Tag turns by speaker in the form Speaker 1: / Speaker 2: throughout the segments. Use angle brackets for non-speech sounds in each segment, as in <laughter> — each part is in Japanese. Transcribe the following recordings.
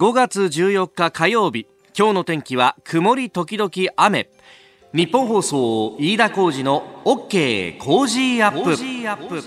Speaker 1: 5月14日火曜日。今日の天気は曇り時々雨。ニッポン放送飯田浩司の OK Cozy up。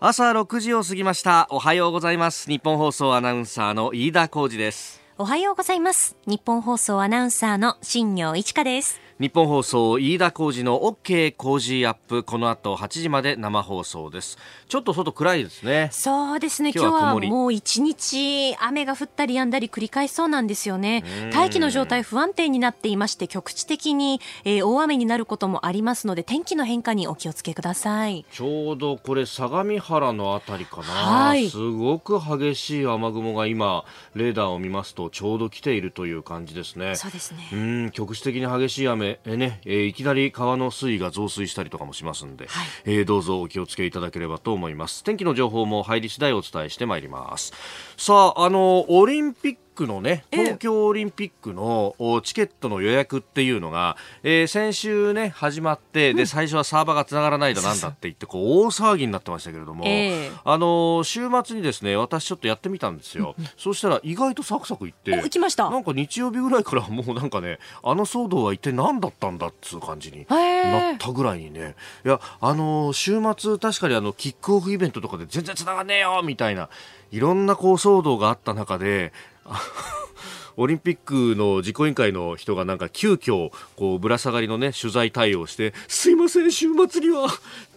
Speaker 1: 朝6時を過ぎました。おはようございます。ニッポン放送アナウンサーの飯田浩司です。
Speaker 2: おはようございます。ニッポン放送アナウンサーの新行市佳です。
Speaker 1: 日本放送飯田浩二の OK 工事アップこの後8時まで生放送です。ちょっと外暗いですね。
Speaker 2: そうですね。今日はもう一日雨が降ったり止んだり繰り返しそうなんですよね。大気の状態不安定になっていまして局地的に、えー、大雨になることもありますので天気の変化にお気をつけください。
Speaker 1: ちょうどこれ相模原のあたりかな、はい、すごく激しい雨雲が今レーダーを見ますとちょうど来ているという感じですね。
Speaker 2: そうですね。
Speaker 1: うん局地的に激しい雨えね、えー、いきなり川の水位が増水したりとかもしますんで、はい、えー、どうぞお気をつけいただければと思います。天気の情報も入り次第お伝えしてまいります。さああのオリンピッククのね、東京オリンピックのチケットの予約っていうのが、えー、先週ね、始まって、で、最初はサーバーが繋がらないだなんだって言って、こう、大騒ぎになってましたけれども、えー、あの週末にですね、私ちょっとやってみたんですよ。そうしたら意外とサクサクいって、
Speaker 2: 行きました。
Speaker 1: なんか日曜日ぐらいから <laughs> もうなんかね、あの騒動は一体何だったんだっつう感じになったぐらいにね、いや、あの週末確かにあの、キックオフイベントとかで全然繋がんねえよみたいな、いろんなこう騒動があった中で、<laughs> オリンピックの実行委員会の人がなんか急遽こうぶら下がりのね取材対応してすいません週末には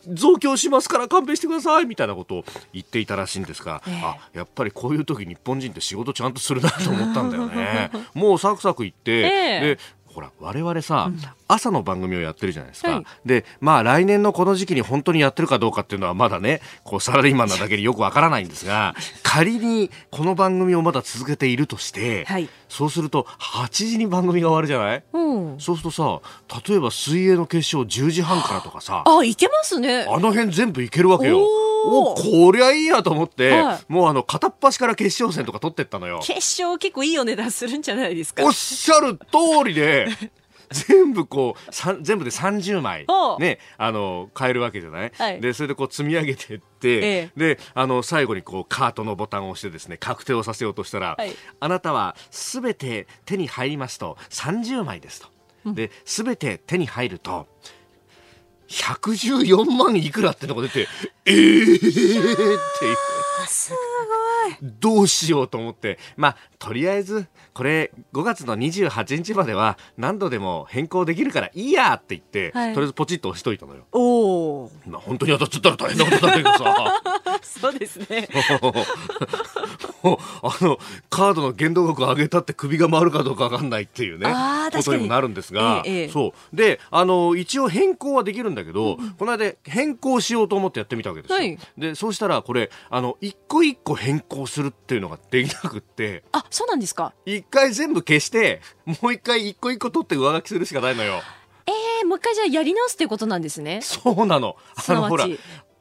Speaker 1: 増強しますから勘弁してくださいみたいなことを言っていたらしいんですが、えー、あやっぱりこういう時日本人って仕事ちゃんとするなと思ったんだよね。もうサクサク言って、<laughs> えー、でほら我々さ、うん、朝の番組をやってるじゃないですか、はい、でまあ来年のこの時期に本当にやってるかどうかっていうのはまだねこうサラリーマンなだけによくわからないんですが <laughs> 仮にこの番組をまだ続けているとして、はい、そうすると8時に番組が終わるじゃない、うん、そうするとさ例えば水泳の決勝10時半からとかさ
Speaker 2: あいけますね。
Speaker 1: あの辺全部いけるわけよ。おこりゃいいやと思って、はい、もうあの片っ端から決勝戦とか取ってったのよ。
Speaker 2: 決勝結構いいお値段するんじゃないですか？
Speaker 1: おっしゃる通りで <laughs> 全部こう全部で30枚ねあの買えるわけじゃない、はい、でそれでこう積み上げていって、ええ、であの最後にこうカートのボタンを押してですね確定をさせようとしたら、はい、あなたはすべて手に入りますと30枚ですと。で、すべて手に入ると、114万いくらってのが出て、えーっていう。
Speaker 2: すごい。
Speaker 1: どうしようと思って。まあ、とりあえず、これ5月の28日までは何度でも変更できるからいいやって言って、はい、とりあえずポチッと押しといたのよ。
Speaker 2: おお。
Speaker 1: まあ、本当に当たっちゃったら大変なことだけどさ。<laughs>
Speaker 2: そうですね。<laughs> <laughs>
Speaker 1: あの、カードの限度額を上げたって首が回るかどうかわかんないっていうね、ことにもなるんですが、ええ、そう。で、あの、一応変更はできるんだけど、うん、この間変更しようと思ってやってみたわけですよ。はい、で、そうしたらこれ、あの、一個一個変更するっていうのができなくって。
Speaker 2: あ、そうなんですか？
Speaker 1: 一回全部消して、もう一回一個一個取って上書きするしかないのよ。
Speaker 2: ええー、もう一回じゃあやり直すっていうことなんですね。
Speaker 1: そうなの。あの、ほら、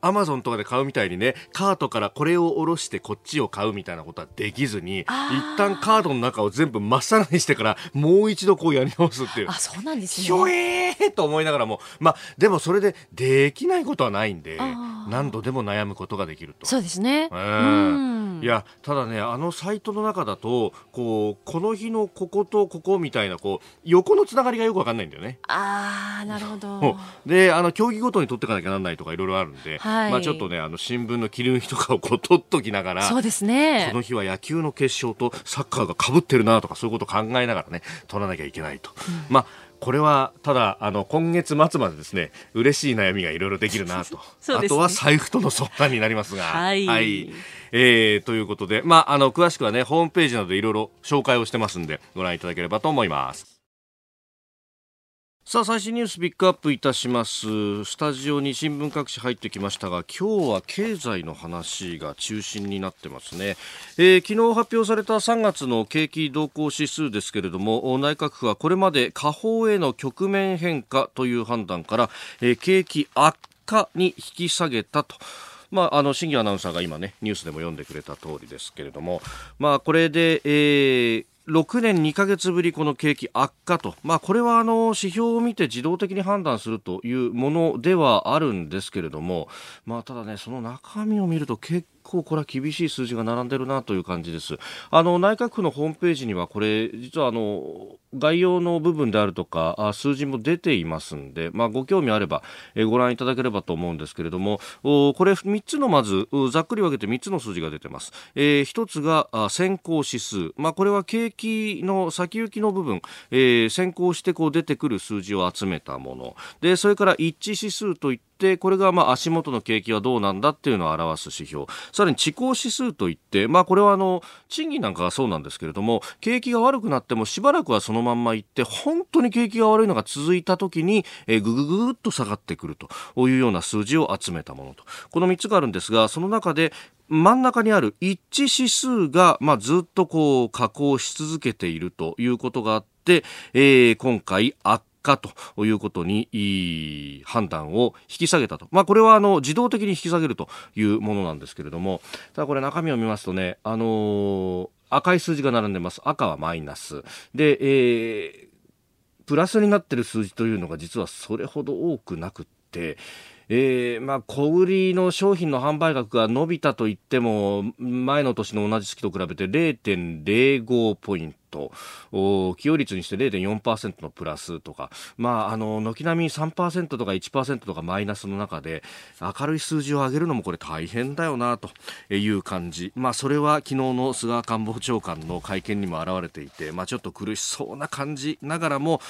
Speaker 1: アマゾンとかで買うみたいにねカートからこれを下ろしてこっちを買うみたいなことはできずに一旦カードの中を全部まっさらにしてからもう一度こうやり直すっていう。
Speaker 2: あそうなんですね。
Speaker 1: ひょえーと思いながらも。まあでもそれでできないことはないんで何度でも悩むことができると。
Speaker 2: そうですね、
Speaker 1: えー、いやただねあのサイトの中だとこうこの日のこことここみたいなこう横のつながりがよくわかんないんだよね。
Speaker 2: ああなるほど。
Speaker 1: であの競技ごとに取っていかなきゃならないとかいろいろあるんで、はいはい、まあ、ちょっとねあの新聞の切り抜きとかをこう取っときながら
Speaker 2: そうですね。
Speaker 1: この日は野球の決勝とサッカーがかぶってるなとかそういうことを考えながらね取らなきゃいけないと、うん、まあこれはただあの今月末までですね嬉しい悩みがいろいろできるなと、<laughs> ね、あとは財布との相談になりますが。
Speaker 2: はい、はい。
Speaker 1: えー、ということで、まあ、あの詳しくはねホームページなどでいろいろ紹介をしてますんでご覧いただければと思います。さあ最新ニュースピックアップいたします。スタジオに新聞各紙入ってきましたが今日は経済の話が中心になってますね、えー、昨日発表された3月の景気動向指数ですけれども内閣府はこれまで下方への局面変化という判断から、えー、景気悪化に引き下げたと。まあ、あの、審議アナウンサーが今ね、ニュースでも読んでくれた通りですけれども、まあ、これで、えー、6年2か月ぶりこの景気悪化と、まあ、これはあの指標を見て自動的に判断するというものではあるんですけれども、まあ、ただね、その中身を見ると結構これは厳しい数字が並んでるなという感じです。あの内閣府のホームページにはこれ実はあの概要の部分であるとか数字も出ていますんで、まあ、ご興味あれば、えご覧いただければと思うんですけれどもこれ3つのまずざっくり分けて3つの数字が出てます、えー、1つが先行指数、まあ、これは景気の先行きの部分、えー、先行してこう出てくる数字を集めたもの。でそれから一致指数といってこれがまあ足元の景気はどうなんだっていうのを表す指標。さらに地高指数といって、まあ、これはあの賃金なんかがそうなんですけれども景気が悪くなってもしばらくはそのまんまいって本当に景気が悪いのが続いた時に、えー、ぐぐぐっと下がってくるというような数字を集めたものと。この3つがあるんですがその中で真ん中にある一致指数が、まあ、ずっとこう下降し続けているということがあって、えー、今回悪かということに判断を引き下げたと、まあ、これはあの自動的に引き下げるというものなんですけれども。ただこれ中身を見ますとね、あのー、赤い数字が並んでます。赤はマイナス。で、えー、プラスになっている数字というのが実はそれほど多くなくって。えー、まあ、小売りの商品の販売額が伸びたといっても、前の年の同じ月と比べて0.05ポイント。ト寄与率にして0.4%のプラスとか、まあ、あの軒並み3%とか1%とかマイナスの中で明るい数字を上げるのもこれ大変だよなという感じ、まあ、それは昨日の菅官房長官の会見にも表れていて、まあ、ちょっと苦しそうな感じながらも、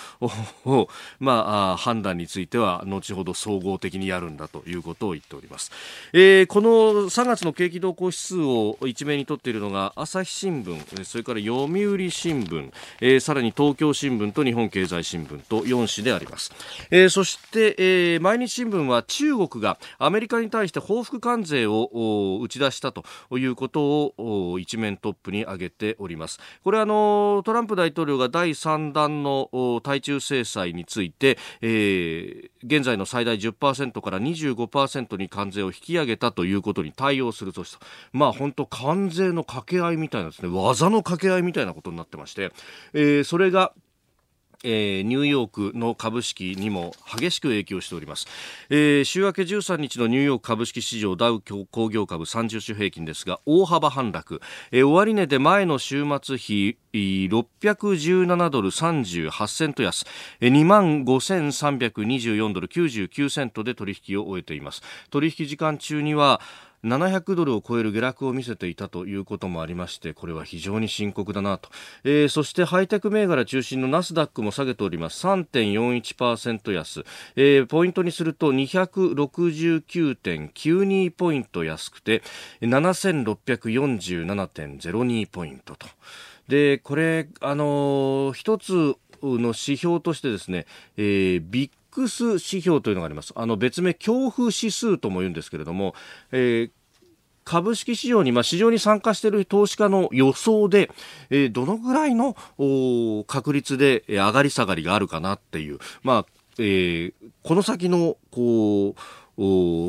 Speaker 1: まあ、判断については後ほど総合的にやるんだということを言っております、えー、この3月の景気動向指数を一面に取っているのが朝日新聞それから読売新聞新聞、えー、さらに東京新聞と日本経済新聞と4紙であります、えー、そして、えー、毎日新聞は中国がアメリカに対して報復関税を打ち出したということを一面トップに挙げております。これはあのトランプ大統領が第3弾の対中制裁について、えー、現在の最大10%から25%に関税を引き上げたということに対応する措置とまあ本当関税の掛け合いみたいなですね。技の掛け合いみたいなことになってますまして、えー、それがえー、ニューヨークの株式にも激しく影響しております、えー、週明け13日のニューヨーク株式市場ダウ工業株30種平均ですが大幅反落、えー、終値で前の週末比617ドル38セント安。2万5324ドル99セントで取引を終えています。取引時間中には700ドルを超える下落を見せていたということもありましてこれは非常に深刻だなと、えー、そしてハイテク銘柄中心のナスダックも下げております。3.41%安、えー、ポイントにすると269.92ポイント安くて7647.02ポイントと。でこれあのー、一つの指標としてですね、えー、ビッス指標というのがあります。あの別名恐怖指数とも言うんですけれども、えー株式市場に、まあ、市場に参加している投資家の予想で、えー、どのぐらいの確率で上がり下がりがあるかなっていう、まあえー、この先のこう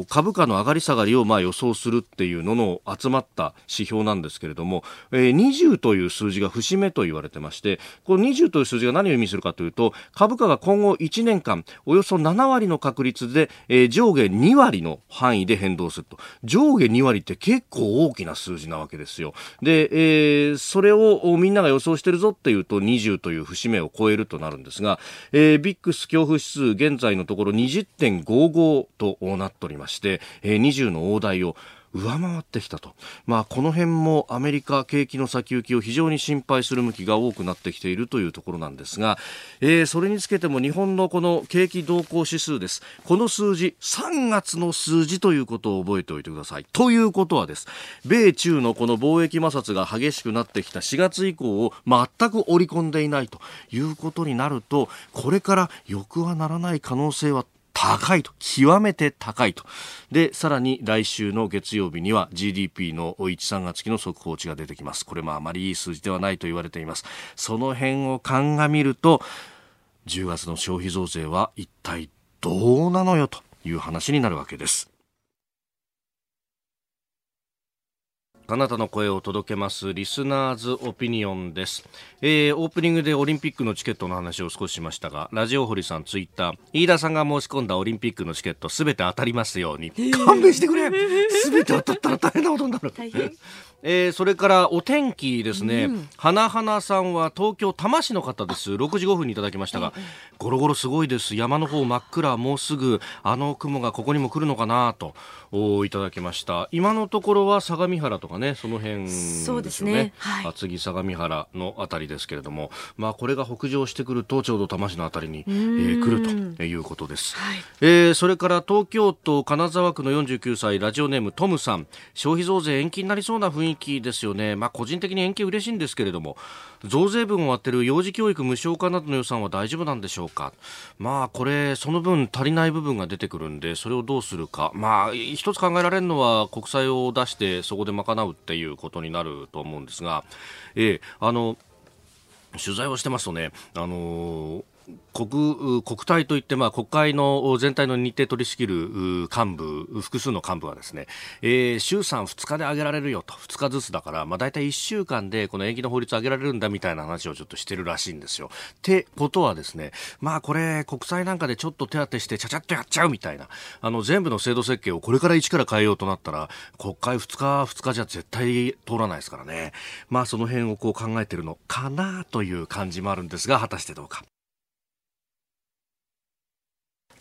Speaker 1: 株価の上がり下がりをまあ予想するっていうのの集まった指標なんですけれども、えー、20という数字が節目と言われてましてこの20という数字が何を意味するかというと株価が今後1年間およそ7割の確率で、えー、上下2割の範囲で変動すると。上下2割って結構大きな数字なわけですよ。で、えー、それをみんなが予想してるぞっていうと20という節目を超えるとなるんですが、えー、ビックス恐怖指数現在のところ20.55とななっておりまして、えー、20の大台を上回ってきたと、まあ、この辺もアメリカ景気の先行きを非常に心配する向きが多くなってきているというところなんですが、えー、それにつけても日本のこの景気動向指数です。この数字3月の数字ということを覚えておいてください。ということはです。米中のこの貿易摩擦が激しくなってきた4月以降を全く織り込んでいないということになるとこれから良くはならない可能性は高いと極めて高いと。でさらに来週の月曜日には GDP の13月期の速報値が出てきます。これもあまりいい数字ではないと言われています。その辺を鑑みると10月の消費増税は一体どうなのよという話になるわけです。あなたの声を届けますリスナーズオピニオンです、えー、オープニングでオリンピックのチケットの話を少ししましたがラジオ堀さんツイッター飯田さんが申し込んだオリンピックのチケットすべて当たりますように。勘弁してくれ。すべて当たったら大変なことになるえー、それからお天気ですね、うん、花花さんは東京多摩市の方です。6時5分にいただきましたが、ゴロゴロすごいです。山の方真っ暗もうすぐあの雲がここにも来るのかなといただきました。今のところは相模原とかねその辺ですよね。ですね、はい、厚木相模原のあたりですけれども。まあこれが北上してくるとちょうど多摩市のあたりに、えー、来るということです、はい、えー、それから東京都金沢区の49歳ラジオネームトムさん。消費増税延期になりそうな雰囲気ですよね。まあ、個人的に延期嬉しいんですけれども、増税分を割ってる幼児教育無償化などの予算は大丈夫なんでしょうか。まあ、これ、その分足りない部分が出てくるんで、それをどうするか。まあ、一つ考えられるのは国債を出してそこで賄うっていうことになると思うんですが、ええ、あの、取材をしてますとね、あのー国国体といって、まあ、国会の全体の日程取り仕切る幹部、複数の幹部はですね、えー、衆参2日で上げられるよと、2日ずつだから、まあ、大体1週間でこの延期の法律上げられるんだみたいな話をちょっとしてるらしいんですよ。ってことはですね、まあ、これ、国債なんかでちょっと手当てしてちゃちゃっとやっちゃうみたいな、あの、全部の制度設計をこれから一から変えようとなったら、国会2日、2日じゃ絶対通らないですからね。まあ、その辺をこう考えてるのかなという感じもあるんですが、果たしてどうか。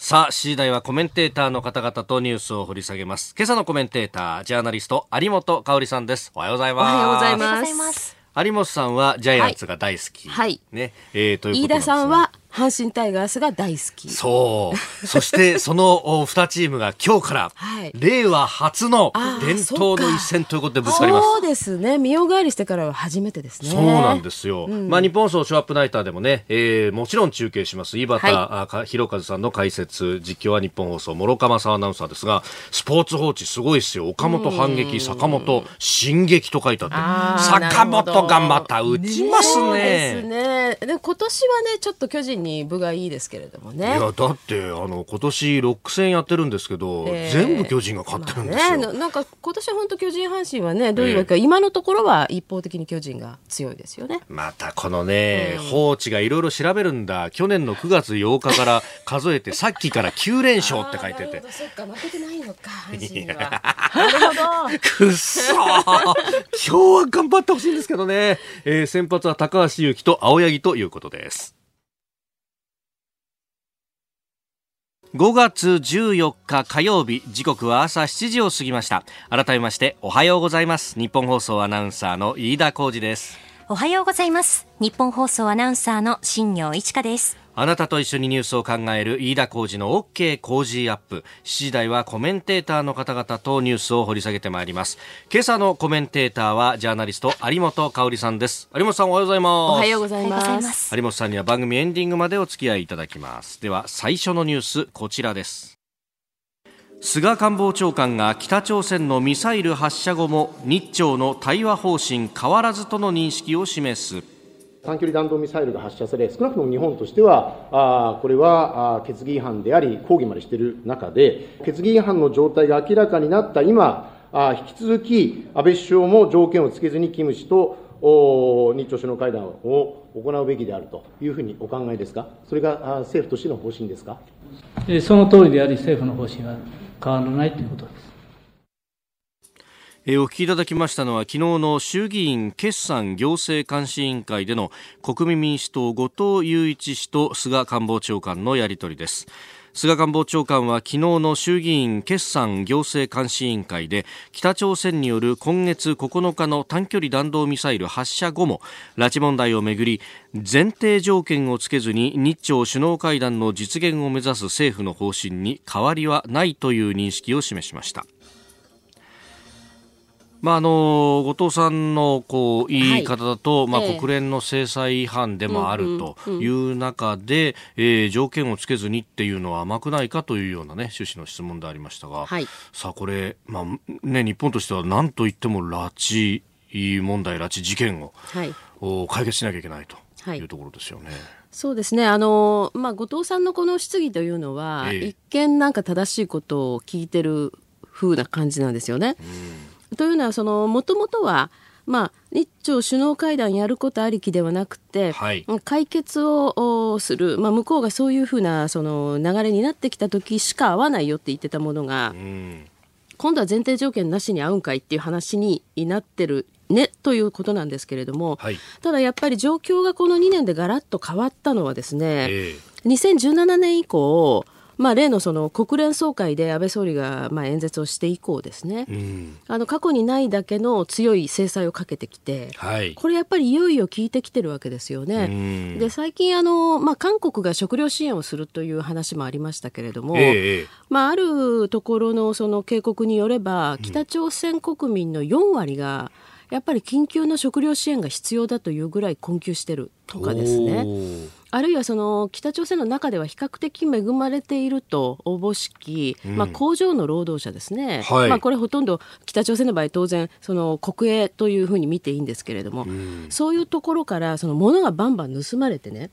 Speaker 1: さあ、7時台はコメンテーターの方々とニュースを掘り下げます。今朝のコメンテーター、ジャーナリスト、有本香里さんです。おはようございます。
Speaker 2: おはようございます。
Speaker 1: 有本さんはジャイアンツが大好き。
Speaker 3: はい。
Speaker 1: ね。
Speaker 3: えー、ということね、飯田さんは阪神タイガースが大好き。
Speaker 1: そう。そして <laughs> その2チームが今日から、はい、令和初の伝統の一戦ということでぶつかります。
Speaker 3: そうですね。見よがりしてからは初めてですね。
Speaker 1: そうなんですよ。うん、まあ日本放送ショーアップナイターでもね、えー、もちろん中継します。井端、はい、弘和さんの解説、実況は日本放送、諸鎌沢アナウンサーですが、スポーツ報知すごいですよ。岡本反撃、坂本進撃と書いてあって、坂本がまた打ちますね。
Speaker 3: ですね。で今年はね、ちょっと巨人に分がいいですけれどもね。い
Speaker 1: やだってあの今年6戦やってるんですけど、えー、全部巨人が勝ってるんですよ。まあ
Speaker 3: ね、なんか今年本当巨人阪神はねどういうわけか、えー、今のところは一方的に巨人が強いですよね。
Speaker 1: またこのね、うん、放置がいろいろ調べるんだ。去年の9月8日から数えて <laughs> さっきから9連勝って書いてて。
Speaker 3: そっか負けてないのか阪神は。なるほど。
Speaker 1: くっそ今日は頑張ってほしいんですけどね。えー、先発は高橋優希と青柳ということです。5月14日火曜日時刻は朝7時を過ぎました。改めましておはようございます。日本放送アナウンサーの飯田浩二です。
Speaker 2: おはようございます。日本放送アナウンサーの新業一華です。
Speaker 1: あなたと一緒にニュースを考える飯田浩二の OK 工事アップ。7時台はコメンテーターの方々とニュースを掘り下げてまいります。今朝のコメンテーターはジャーナリスト有本香里さんです。有本さんおはようございます。
Speaker 3: おはようございます。
Speaker 1: 有本さんには番組エンディングまでお付き合いいただきます。では最初のニュースこちらです。菅官房長官が北朝鮮のミサイル発射後も日朝の対話方針変わらずとの認識を示す。
Speaker 4: 短距離弾道ミサイルが発射され、少なくとも日本としては、あこれはあ決議違反であり、抗議までしている中で、決議違反の状態が明らかになった今、あ引き続き安倍首相も条件をつけずにキム氏とお日朝首脳会談を行うべきであるというふうにお考えですか、それがあ政府としての方針ですか？
Speaker 5: その通りであり、政府の方針は変わらないということです。
Speaker 1: えお聞きいただきましたのは昨日の衆議院決算行政監視委員会での国民民主党後藤祐一氏と菅官房長官のやり取りです。菅官房長官は昨日の衆議院決算行政監視委員会で北朝鮮による今月9日の短距離弾道ミサイル発射後も拉致問題をめぐり前提条件をつけずに日朝首脳会談の実現を目指す政府の方針に変わりはないという認識を示しました。まあ、あの後藤さんのこう言い方だと、はい、まあ、国連の制裁違反でもあるという中で、えー、条件をつけずにっていうのは甘くないかというような、ね、趣旨の質問でありましたが、はい、さあこれ、まあね、日本としては何といっても拉致問題、拉致事件を、はい、解決しなきゃいけないとい。うところですよね。
Speaker 3: そうですね。あの、まあ、後藤さんのこの質疑というのは、え。一見なんか正しいことを聞いてる風な感じなんですよね。うんというのはそのもともとはまあ、日朝首脳会談やることありきではなくて、はい、解決をする、まあ、向こうがそういうふうなその流れになってきた時しか会わないよって言ってたものが、うん、今度は前提条件なしに会うんかいっていう話になってるねということなんですけれども、はい、ただやっぱり状況がこの2年でガラッと変わったのはですね、えー、2017年以降まあ、例のその国連総会で安倍総理がまあ演説をして以降ですね、うん、あの過去にないだけの強い制裁をかけてきて、はい、これやっぱりいよいよ効いてきてるわけですよね。うん、で最近あの、まあ、韓国が食料支援をするという話もありましたけれども、えー、まあ、あるところのその警告によれば北朝鮮国民の4割が、やっぱり緊急の食料支援が必要だというぐらい困窮してるとかですね。あるいはその北朝鮮の中では比較的恵まれているとおぼしき、うん、まあ、工場の労働者ですね、はい、まあ、これほとんど北朝鮮の場合当然その国営というふうに見ていいんですけれども、うん、そういうところからその物がバンバン盗まれてね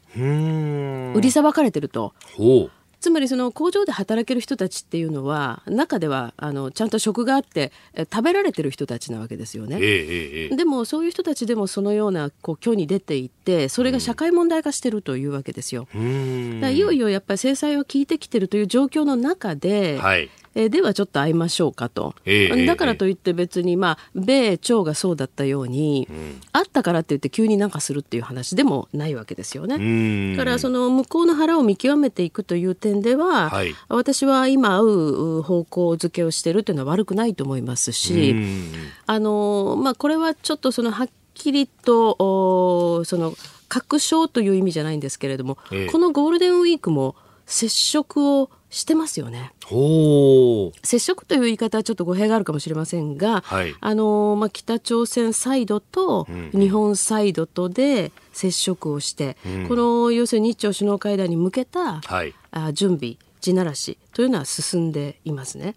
Speaker 3: 売りさばかれてると。つまりその工場で働ける人たちっていうのは中ではあのちゃんと職があって食べられてる人たちなわけですよね。えー、でもそういう人たちでもそのようなこう虚に出ていってそれが社会問題化してるというわけですよ。いよいよやっぱり制裁は効いてきてるという状況の中で、はい、えー、ではちょっと会いましょうかと、えー、だからといって別に、まあ、米朝がそうだったように、うん、会ったからって言って急になんかするっていう話でもないわけですよね。だからその向こうの腹を見極めていくという点では、はい、私は今会う方向づけをしてるというのは悪くないと思いますし、あのまあ、これはちょっとそのはっきりとその確証という意味じゃないんですけれども、えー、このゴールデンウィークも接触をしてますよね。接触という言い方はちょっと語弊があるかもしれませんが、はい、あのまあ、北朝鮮サイドと日本サイドとで接触をして、うん、この要するに日朝首脳会談に向けた、はい、あ準備地ならしというのは進んでいますね。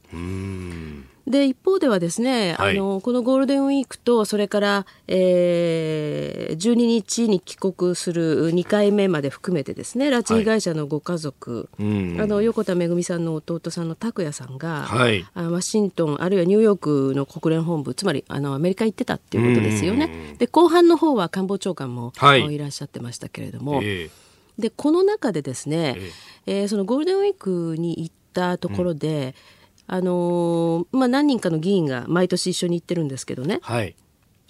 Speaker 3: で一方ではですね、はい、あのこのゴールデンウィークとそれから、えー、12日に帰国する2回目まで含めてですね拉致被害者のご家族、はい、あの横田めぐみさんの弟さんの拓也さんが、はい、あワシントンあるいはニューヨークの国連本部つまりあのアメリカ行ってたっていうことですよね。で後半の方は官房長官も、はい、いらっしゃってましたけれども。えーでこの中でですね、え。えー、そのゴールデンウィークに行ったところで、うんあのー、まあ、何人かの議員が毎年一緒に行ってるんですけどね。はい。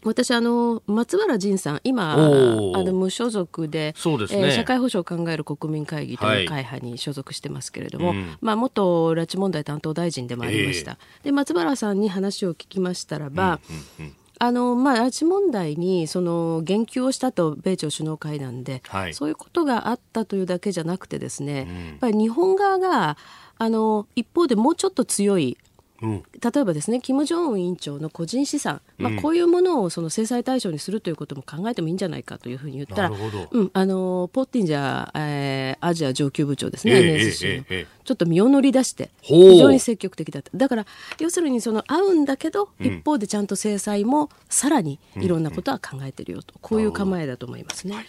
Speaker 3: 私あの松原仁さん今あの無所属でそうですね、えー、社会保障を考える国民会議という会派に所属してますけれども、はいうん、まあ、元拉致問題担当大臣でもありました、えー、で松原さんに話を聞きましたらば、うんうんうんあのまあ、拉致問題にその言及をしたと米朝首脳会談で、はい、そういうことがあったというだけじゃなくてですね、うん、やっぱり日本側があの一方でもうちょっと強い例えばですね金正恩委員長の個人資産、まあ、こういうものをその制裁対象にするということも考えてもいいんじゃないかというふうに言ったら、うん、あのポッティンジャー、えー、アジア上級部長ですね、えー、NSC の、えーえー、ちょっと身を乗り出して非常に積極的だった。だから要するにその合うんだけど、うん、一方でちゃんと制裁もさらにいろんなことは考えてるよと、こういう構えだと思いますね。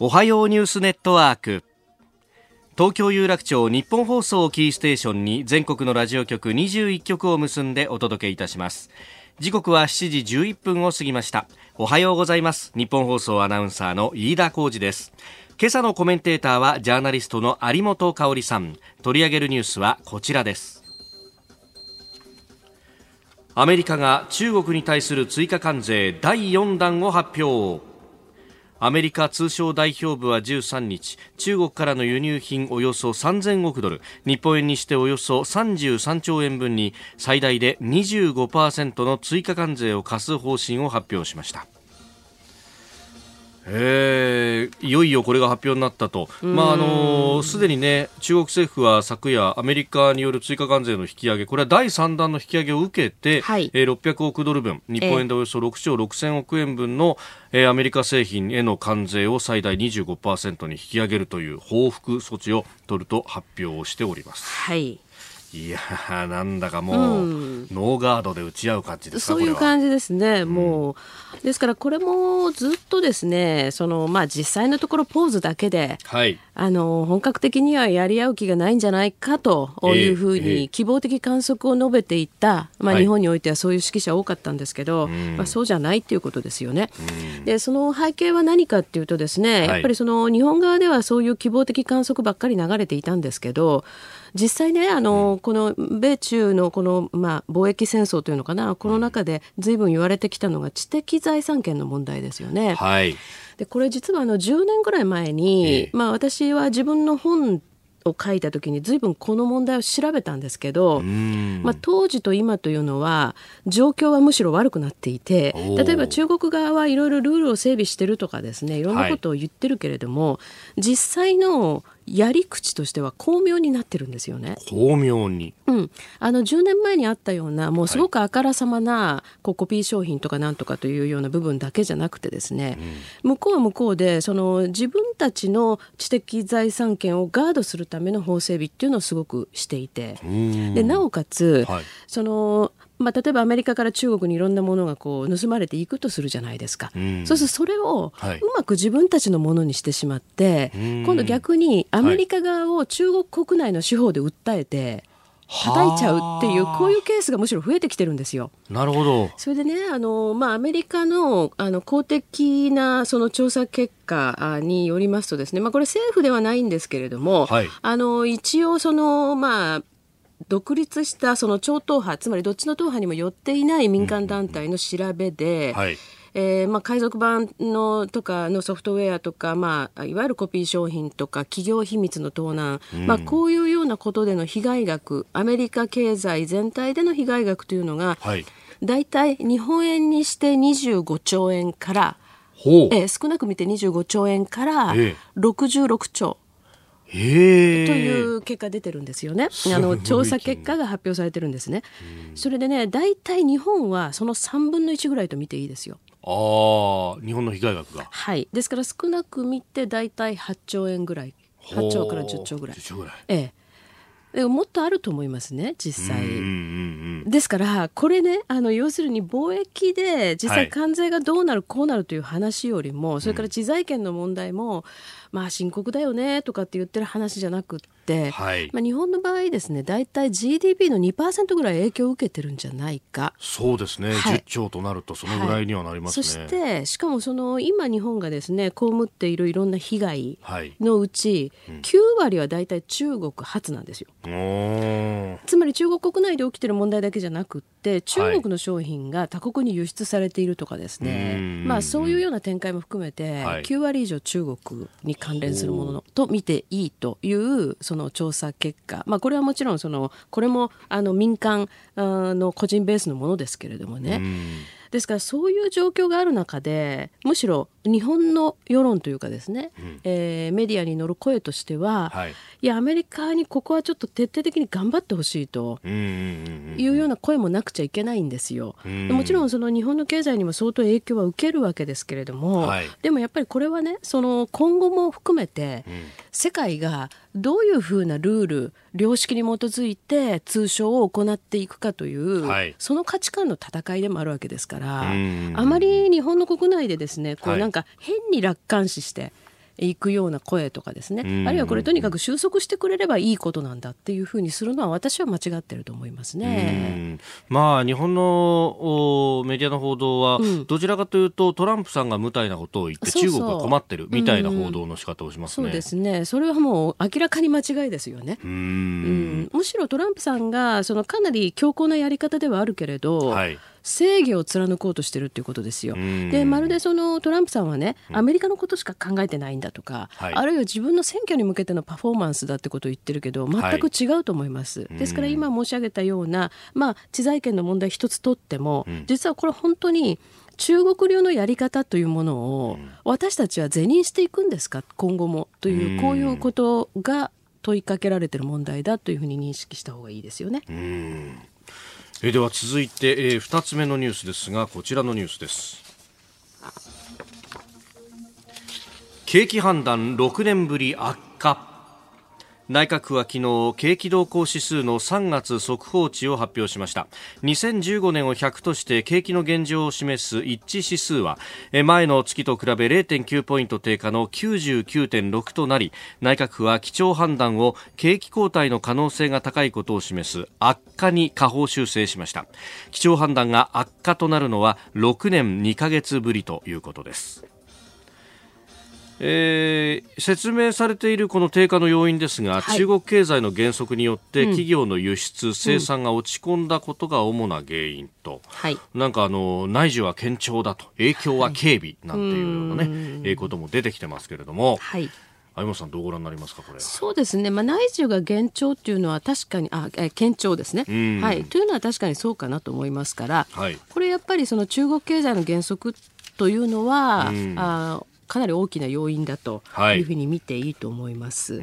Speaker 1: おはようニュースネットワーク。東京有楽町日本放送キーステーションに全国のラジオ局21局を結んでお届けいたします。時刻は7時11分を過ぎました。おはようございます。日本放送アナウンサーの飯田浩二です。今朝のコメンテーターはジャーナリストの有本香里さん。取り上げるニュースはこちらです。アメリカが中国に対する追加関税第4弾を発表。アメリカ通商代表部は13日中国からの輸入品およそ3000億ドル日本円にしておよそ33兆円分に最大で25%の追加関税を課す方針を発表しました。えー、いよいよこれが発表になったと、まああのすでにね中国政府は昨夜アメリカによる追加関税の引き上げこれは第3弾の引き上げを受けて、はい、えー、600億ドル分日本円でおよそ6兆6000億円分の、えー、アメリカ製品への関税を最大25%に引き上げるという報復措置を取ると発表しております。
Speaker 3: はい
Speaker 1: いやなんだかもう、うノーガードで打ち合う感じです
Speaker 3: かそういう感じですね、もう。ですからこれもずっとですねその、まあ、実際のところポーズだけで、はい、あの本格的にはやり合う気がないんじゃないかというふうに希望的観測を述べていた、まあ、日本においてはそういう指揮者多かったんですけど、はい、まあ、そうじゃないっていうことですよね。でその背景は何かっていうとですねやっぱりその日本側ではそういう希望的観測ばっかり流れていたんですけど実際ねあの、この米中のこの、まあ、貿易戦争というのかなこの中で随分言われてきたのが知的財産権の問題ですよね。はい。でこれ実はあの10年ぐらい前に、えー、まあ、私は自分の本を書いた時に随分この問題を調べたんですけど、まあ、当時と今というのは状況はむしろ悪くなっていて例えば中国側はいろいろルールを整備してるとかですねいろんなことを言ってるけれども、はい、実際のやり口としては巧妙になってるんですよね。
Speaker 1: 巧妙に。
Speaker 3: うん。あの、10年前にあったような、もうすごくあからさまな、こう、コピー商品とかなんとかというような部分だけじゃなくてですね、うん、向こうは向こうで、その、自分たちの知的財産権をガードするための法整備っていうのをすごくしていて、で、なおかつ、はい、その、まあ、例えばアメリカから中国にいろんなものがこう盗まれていくとするじゃないですか、うん、そうするとそれをうまく自分たちのものにしてしまって、はい、今度逆にアメリカ側を中国国内の司法で訴えて、叩いちゃうっていう、こういうケースがむしろ増えてきてるんですよ。
Speaker 1: なるほど。
Speaker 3: それでね、あの、まあ、アメリカの、あの、公的な、その調査結果によりますとですね、まあ、これ政府ではないんですけれども、はい、あの、一応、その、まあ、独立したその超党派つまりどっちの党派にも寄っていない民間団体の調べで、うんはい。えーまあ、海賊版のとかのソフトウェアとか、まあ、いわゆるコピー商品とか企業秘密の盗難、うん、まあ、こういうようなことでの被害額アメリカ経済全体での被害額というのが、はい、大体日本円にして25兆円から、えー、少なく見て25兆円から66兆。という結果出てるんですよね。あの調査結果が発表されてるんですね。それでね、大体日本はその3分の1ぐらいと見ていいですよ。
Speaker 1: ああ、日本の被害額が。
Speaker 3: はい。ですから少なく見て大体8兆円ぐらい。8兆から10兆ぐらい。
Speaker 1: 兆ぐらい。
Speaker 3: ええ。もっとあると思いますね実際、ですからこれねあの要するに貿易で実際関税がどうなる、はい、こうなるという話よりもそれから知財権の問題も、まあ深刻だよねとかって言ってる話じゃなくって、はい、まあ、日本の場合ですね大体 GDP の2%ぐらい影響を受けてるんじゃないか。
Speaker 1: そうですね、はい、10兆となるとそのぐらいにはなりますね、
Speaker 3: はい、そしてしかもその今日本がですね被っているいろんな被害のうち、はいうん、9割は大体中国発なんですよ。つまり中国国内で起きてる問題だけじゃなくて中国の商品が他国に輸出されているとかですね、まあそういうような展開も含めて、9割以上中国に関連するものと見ていいというその調査結果、まあ、これはもちろんそのこれもあの民間の個人ベースのものですけれどもね。ですからそういう状況がある中でむしろ日本の世論というかですね、うん、えー、メディアに乗る声としては、はい、いやアメリカにここはちょっと徹底的に頑張ってほしいというような声もなくちゃいけないんですよ。もちろんその日本の経済にも相当影響は受けるわけですけれども、はい、でもやっぱりこれはねその今後も含めて、世界がどういうふうなルール良識に基づいて通商を行っていくかという、はい、その価値観の戦いでもあるわけですからあまり日本の国内でですねこうなんか変に楽観視して。いくような声とかですね、あるいはこれとにかく収束してくれればいいことなんだっていうふうにするのは私は間違ってると思いますね。
Speaker 1: まあ日本のメディアの報道は、どちらかというとトランプさんが無体なことを言って中国が困ってるみたいな報道の仕方をします
Speaker 3: ね。そうですね。それはもう明らかに間違いですよね。うん。むしろトランプさんがそのかなり強硬なやり方ではあるけれど、はい正義を貫こうとしてるっていうことですよ。でまるでそのトランプさんはねアメリカのことしか考えてないんだとか、はい、あるいは自分の選挙に向けてのパフォーマンスだってことを言ってるけど全く違うと思います。はい、ですから今申し上げたような、まあ、知財権の問題一つとっても、実はこれ本当に中国流のやり方というものを私たちは是認していくんですか？今後もというこういうことが問いかけられている問題だというふうに認識した方がいいですよね。
Speaker 1: えでは続いて、えー、2つ目のニュースですがこちらのニュースです。景気判断6年ぶり悪化。内閣府は昨日景気動向指数の3月速報値を発表しました。2015年を100として景気の現状を示す一致指数は前の月と比べ0.9ポイント低下の99.6となり内閣府は基調判断を景気後退の可能性が高いことを示す悪化に下方修正しました。基調判断が悪化となるのは6年2ヶ月ぶりということです。えー、説明されているこの低下の要因ですが、はい、中国経済の減速によって企業の輸出、うん、生産が落ち込んだことが主な原因と、はい、なんかあの内需は堅調だと影響は軽微なんていうようなね、はい、えー、ことも出てきてますけれども。はい。相本さんどうご覧になりますかこれ。
Speaker 3: そうですね、まあ、内需が減調っていうのは確かにあえ堅調ですね、はい、というのは確かにそうかなと思いますから、はい、これやっぱりその中国経済の減速というのは、あかなり大きな要因だとい。うふうに見ていいと思います。はい、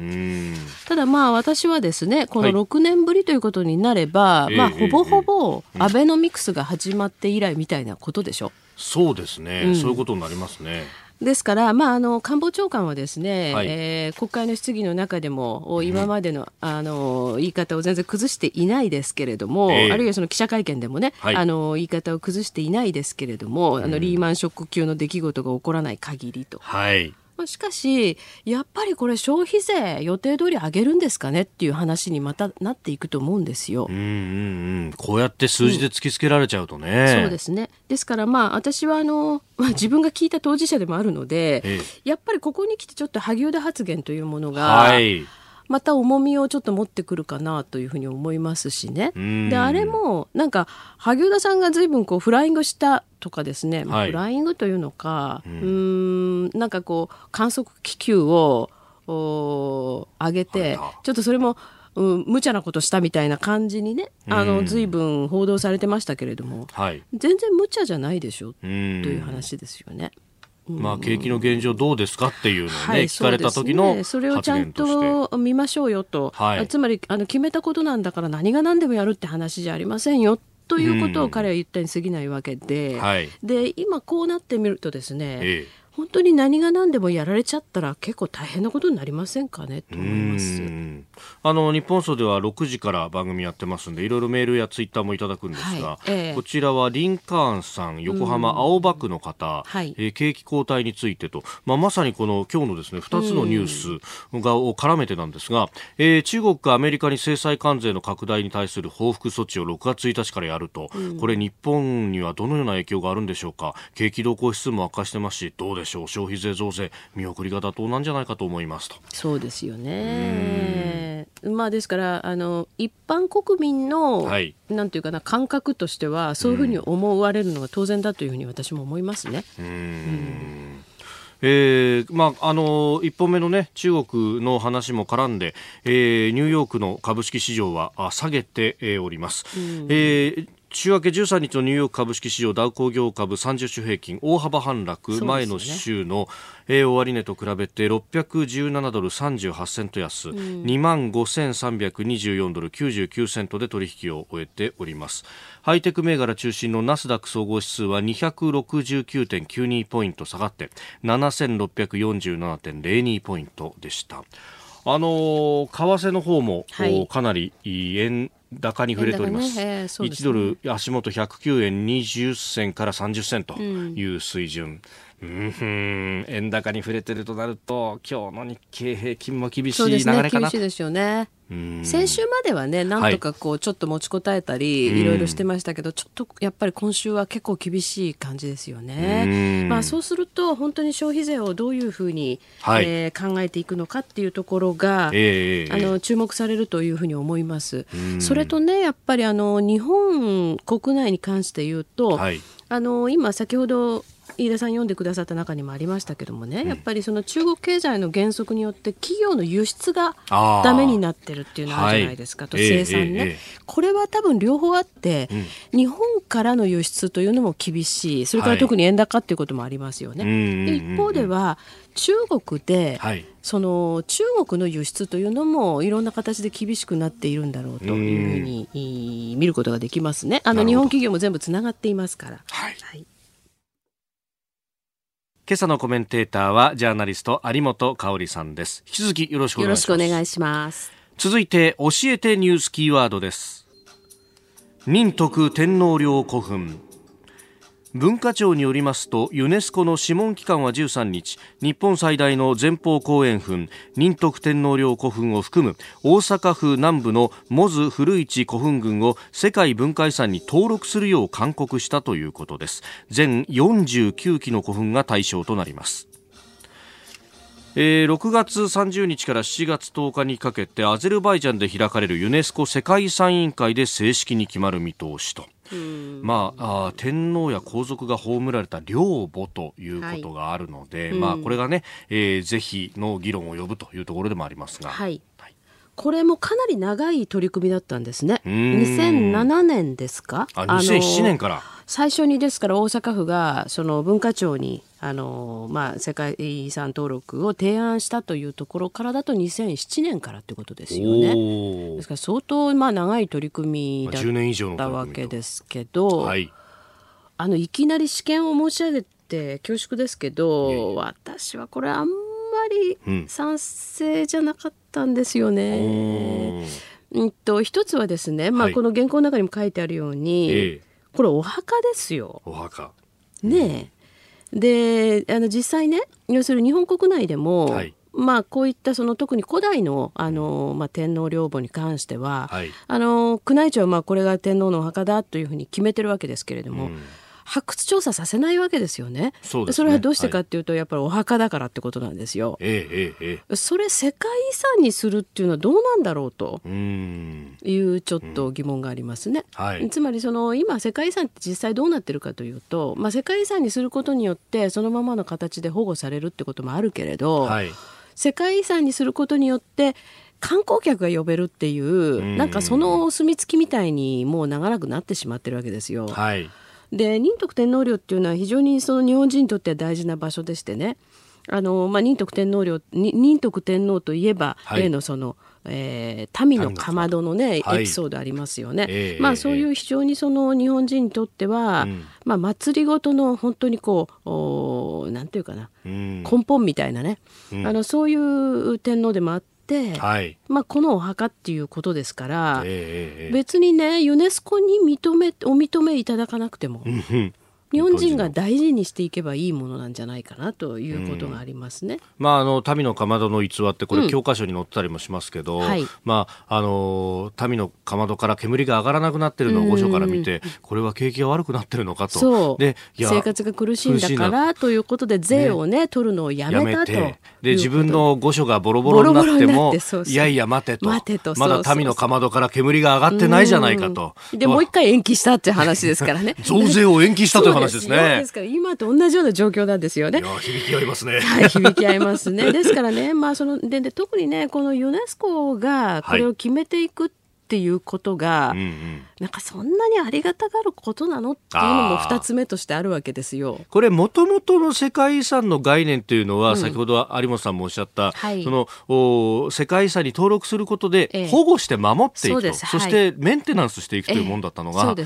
Speaker 3: ただまあ私はですねこの6年ぶりということになれば、はい、まあほぼほぼアベノミクスが始まって以来みたいなことでしょ。
Speaker 1: そうですね、うん、そういうことになりますね。
Speaker 3: ですから、まあ、あの官房長官はですね、はい、えー、国会の質疑の中でも今までの,、あの言い方を全然崩していないですけれども、えー、あるいはその記者会見でもね、はい、あの言い方を崩していないですけれども、あのリーマンショック級の出来事が起こらない限りと。はいしかし、やっぱりこれ消費税予定通り上げるんですかねっていう話にまたなっていくと思うんですよ。うんうんう
Speaker 1: ん、こうやって数字で突きつけられちゃうとね。う
Speaker 3: ん、そうですね。ですからまあ私はあの、まあ、自分が聞いた当事者でもあるので、ええ、やっぱりここに来てちょっと萩生田発言というものが、はいまた重みをちょっと持ってくるかなというふうに思いますしね。であれもなんか萩生田さんが随分こうフライングしたとかですね、はい、フライングというのか、うん、んなんかこう観測気球を上げて、ちょっとそれもうん、無茶なことしたみたいな感じにね、あの、随分報道されてましたけれども、はい、全然無茶じゃないでしょ、という話ですよね。
Speaker 1: まあ、景気の現状どうですかっていうのをね、はい、聞かれた時の、
Speaker 3: ね、それをちゃんと見ましょうよと、はい、つまりあの決めたことなんだから何が何でもやるって話じゃありませんよということを彼は言ったに過ぎないわけで、はい、で今こうなってみるとですね、ええ本当に何が何でもやられちゃったら結構大変なことになりませんかねと思います。
Speaker 1: あの日本総では6時から番組やってますんでいろいろメールやツイッターもいただくんですが、はい。えー、こちらはリンカーンさん横浜青葉区の方、はい、えー、景気後退についてと、まあ、まさにこの今日のですね2つのニュースがを絡めてなんですが、えー、中国がアメリカに制裁関税の拡大に対する報復措置を6月1日からやると、これ日本にはどのような影響があるんでしょうか。景気動向指数も悪化してますしどうでしょう消費税増税見送りが妥当なんじゃないかと思いますと。
Speaker 3: そうですよね。まあですからあの一般国民の、はい、なんていうかな感覚としてはそういうふうに思われるのが当然だというふうに私も思いますね。うん。
Speaker 1: えーまあ、あの1本目の、ね、中国の話も絡んで、えー、ニューヨークの株式市場は下げて、えー、おります。えー週明け13日のニューヨーク株式市場ダウ工業株30種平均大幅反落、ね、前の週の、えー、終値と比べて617ドル38セント安、うん、2万5324ドル99セントで取引を終えております。ハイテク銘柄中心のナスダック総合指数は269.92ポイント下がって7647.02ポイントでした。あの為替の方も、はい、かなり円高に触れております。すね、1ドル足元109円20銭から30銭という水準。うん、うん円高に触れてるとなると今日の日経平均も厳しい流れかな、ね、厳
Speaker 3: しいですよね。先週まではねなんとかこうちょっと持ちこたえたり、はい、いろいろしてましたけどちょっとやっぱり今週は結構厳しい感じですよね。まあ、そうすると本当に消費税をどういうふうに、はい、えー、考えていくのかっていうところが、えー、あの注目されるというふうに思います。それとねやっぱりあの日本国内に関して言うと、はい、あの今先ほど飯田さん読んでくださった中にもありましたけどもね、うん、やっぱりその中国経済の減速によって企業の輸出がダメになってるっていうのあるじゃないですか、と生産ね、えーえー、これは多分両方あって、うん、日本からの輸出というのも厳しい。それから特に円高っていうこともありますよね。はい、で一方では中国で、はい、その中国の輸出というのもいろんな形で厳しくなっているんだろうというふうに見ることができますね。あの日本企業も全部つながっていますから。はい、はい
Speaker 1: 今朝のコメンテーターはジャーナリスト有本香里さんです。引き続きよろしくお願いします。よろしくお願いします。続いて教えてニュースキーワードです。仁徳天皇陵古墳文化庁によりますとユネスコの諮問機関は13日日本最大の前方後円墳仁徳天皇陵古墳を含む大阪府南部のモズ古市古墳群を世界文化遺産に登録するよう勧告したということです全49基の古墳が対象となりますえー、6月30日から7月10日にかけてアゼルバイジャンで開かれるユネスコ世界遺産委員会で正式に決まる見通しと。まあ、あ天皇や皇族が葬られた陵墓ということがあるので、はい、まあ、これがね、えー、ぜひの議論を呼ぶというところでもありますが。
Speaker 3: はいこれもかなり長い取り組みだったんですね。2007年ですか？
Speaker 1: あ、2007年から。
Speaker 3: 最初にですから大阪府がその文化庁にあの、まあ、世界遺産登録を提案したというところからだと2007年からってことですよね。ですから相当まあ長い取り組みだったわけですけど、はい、あのいきなり試験を申し上げて恐縮ですけど、私はこれあんまり賛成じゃなかったんですよね。うん、うんと一つはですね、まあ、この原稿の中にも書いてあるように、はい、これお墓ですよ。
Speaker 1: お墓。
Speaker 3: ねえ。であの実際ね要するに日本国内でも、はい、まあ、こういったその特に古代のあの、まあ、天皇陵墓に関しては、はい、あの宮内庁はまあこれが天皇のお墓だというふうに決めてるわけですけれども、うん発掘調査させないわけですよね。そ、ね、れはどうしてかっていうと、はい、やっぱりお墓だからってことなんですよ。
Speaker 1: ええええ、
Speaker 3: それ世界遺産にするっていうのはどうなんだろうというちょっと疑問がありますね。はい、つまりその今世界遺産って実際どうなってるかというと、まあ、世界遺産にすることによってそのままの形で保護されるってこともあるけれど、はい、世界遺産にすることによって観光客が呼べるっていう、なんかそのお墨付きみたいにもう長らくなってしまってるわけですよ。はいで仁徳天皇陵っていうのは非常にその日本人にとっては大事な場所でしてね。あの、まあ、仁徳天皇陵仁徳天皇といえば、はい、例のそのえー、民のかまどのね、エピソードありますよね。えー、まあそういう非常にその日本人にとっては、うん、まあ祭りごとの本当にこうおなんていうかな、うん、根本みたいなね、うん、あのそういう天皇でもあっ、はい、まあ、このお墓っていうことですから、えー、別にねユネスコに認めお認めいただかなくても日本人が大事にしていけばいいものなんじゃないかなということがありますね。
Speaker 1: まあ、あの民のかまどの逸話ってこれ教科書に載ったりもしますけど、うんはい、まああの民のかまどから煙が上がらなくなってるのを御所から見て、これは景気が悪くなってるのかと。
Speaker 3: で生活が苦しいんだからということで税をね、ね、取るのをやめたと。で
Speaker 1: 自分の御所がボロボロになってもいやいや待てと。待てとまだ民のかまどから煙が上がってないじゃないかと。
Speaker 3: で、もう一回延期したって話ですからね。<laughs>
Speaker 1: 増税を延期したという話ですね。
Speaker 3: ですから今と同じような状況なんですよね。
Speaker 1: 響き合いますね。
Speaker 3: はい、響き合いますね。ですからね、まあそのでで特にねこのユネスコがこれを決めていくっていうことが、はいうんうんなんかそんなにありがたがることなのっていうのも2つ目としてあるわけですよ。
Speaker 1: これもともとの世界遺産の概念というのは、うん、先ほど有本さんもおっしゃった、はい、そのお世界遺産に登録することで保護して守っていくと、ええ、そしてメンテナンスしていくというものだったのが、え、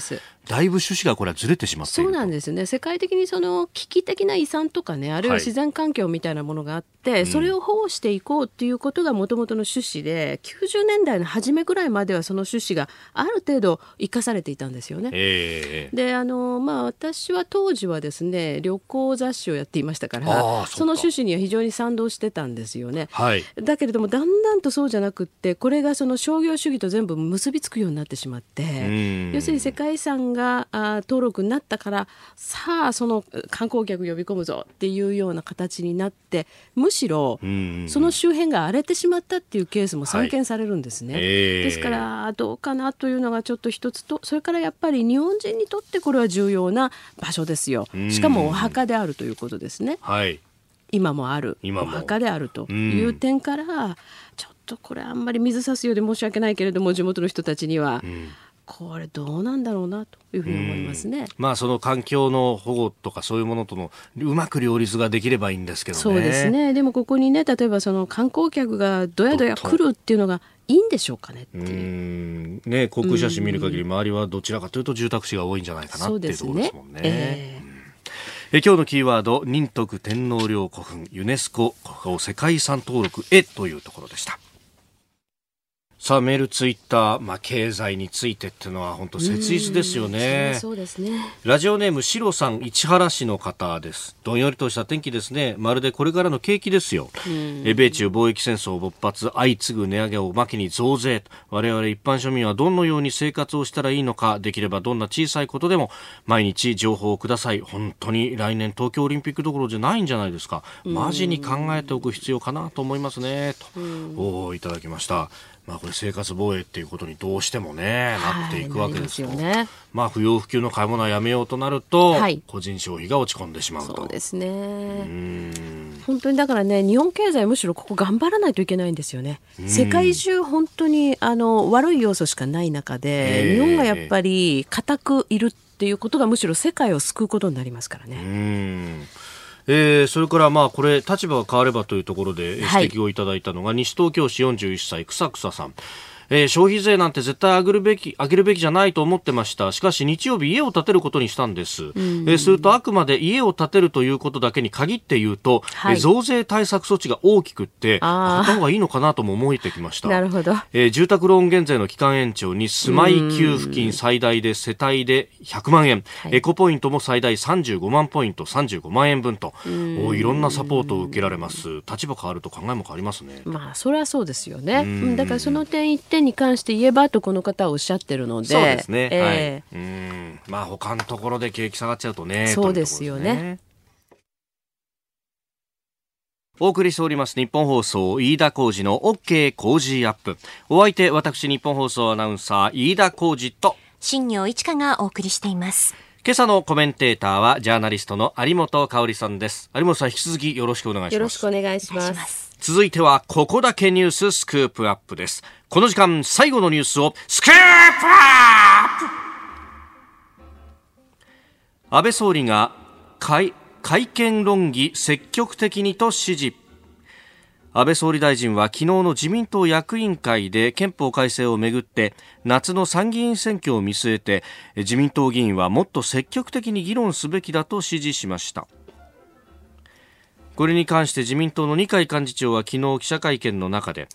Speaker 1: だいぶ趣旨がこれはずれてしまって
Speaker 3: そうなんですね。世界的にその危機的な遺産とかねあるいは自然環境みたいなものがあって、はい、それを保護していこうっていうことがもともとの趣旨で90年代の初めぐらいまではその趣旨がある程度生かされていたんですですよね。えー、であのまあ私は当時はですね旅行雑誌をやっていましたからその趣旨には非常に賛同してたんですよね。はい、だけれどもだんだんとそうじゃなくってこれがその商業主義と全部結びつくようになってしまって要するに世界遺産があ登録になったからさあその観光客呼び込むぞっていうような形になってむしろその周辺が荒れてしまったっていうケースも散見されるんですね。はいえー、ですからどうかなというのがちょっと一つとそれからやっぱり日本人にとってこれは重要な場所ですよ。しかもお墓であるということですね。はい、今もある。お墓であるという点からちょっとこれあんまり水差すようで申し訳ないけれども地元の人たちには。これどうなんだろうなというふうに思いますね。
Speaker 1: まあその環境の保護とかそういうものとのうまく両立ができればいいんですけどね。
Speaker 3: そうですね。でもここにね例えばその観光客がどやどや来るっていうのがいいんでしょうかねっていう
Speaker 1: ね航空写真見る限り周りはどちらかというと住宅地が多いんじゃないかなっていうところですもんね。えーえ今日のキーワード仁徳天皇陵古墳ユネスコ世界遺産登録へというところでしたさあメール、ツイッター、まあ、経済についてっていうのは本当切実ですよね。
Speaker 3: そうですね。
Speaker 1: ラジオネームシロさん市原市の方です。どんよりとした天気ですね。まるでこれからの景気ですよ。え米中貿易戦争勃発、相次ぐ値上げをおまけに増税。我々一般庶民はどのように生活をしたらいいのか、できればどんな小さいことでも毎日情報をください。本当に来年東京オリンピックどころじゃないんじゃないですか。マジに考えておく必要かなと思いますね。と、おいただきました。まあ、これ生活防衛っていうことにどうしてもね、なっていくわけですよね。まあ、不要不急の買い物はやめようとなると、はい、個人消費が落ち込んでしまう
Speaker 3: そうですね。本当にだからね、日本経済むしろここ頑張らないといけないんですよね。世界中本当にあの悪い要素しかない中で、日本がやっぱり固くいるっていうことがむしろ世界を救うことになりますからね。
Speaker 1: えー、それからまあこれ立場が変わればというところで指摘をいただいたのが、西東京市41歳草草さん。えー、消費税なんて絶対上げるべき、上げるべきじゃないと思ってました。しかし日曜日家を建てることにしたんです。えー、するとあくまで家を建てるということだけに限って言うと、はい、増税対策措置が大きくって、買った方がいいのかなとも思えてきました。
Speaker 3: なるほど。
Speaker 1: えー、住宅ローン減税の期間延長に住まい給付金最大で世帯で100万円、はい、エコポイントも最大35万ポイント35万円分と、おいろんなサポートを受けられます。立場変わると考えも変わりますね。
Speaker 3: まあ、それはそうですよね。だからその点一点に関して言えばとこの方はおっしゃってるのでそう
Speaker 1: ですね、えー、はい、うん。まあ他のところで景気下がっちゃうとね
Speaker 3: そうですよね。
Speaker 1: お送りしております日本放送飯田浩二の OK 工事アップ。お相手私日本放送アナウンサー飯田浩二と。
Speaker 2: 新業一華がお送りしています。
Speaker 1: 今朝のコメンテーターはジャーナリストの有本香さんです。有本さん引き続きよろしくお願いします。
Speaker 3: よろしくお願いします
Speaker 1: 続いてはここだけニューススクープアップです。この時間最後のニュースをスクープアップ。安倍総理が会会見論議積極的にと指示。安倍総理大臣は昨日の自民党役員会で憲法改正をめぐって夏の参議院選挙を見据えて自民党議員はもっと積極的に議論すべきだと指示しました。これに関して自民党の二階幹事長は昨日記者会見の中で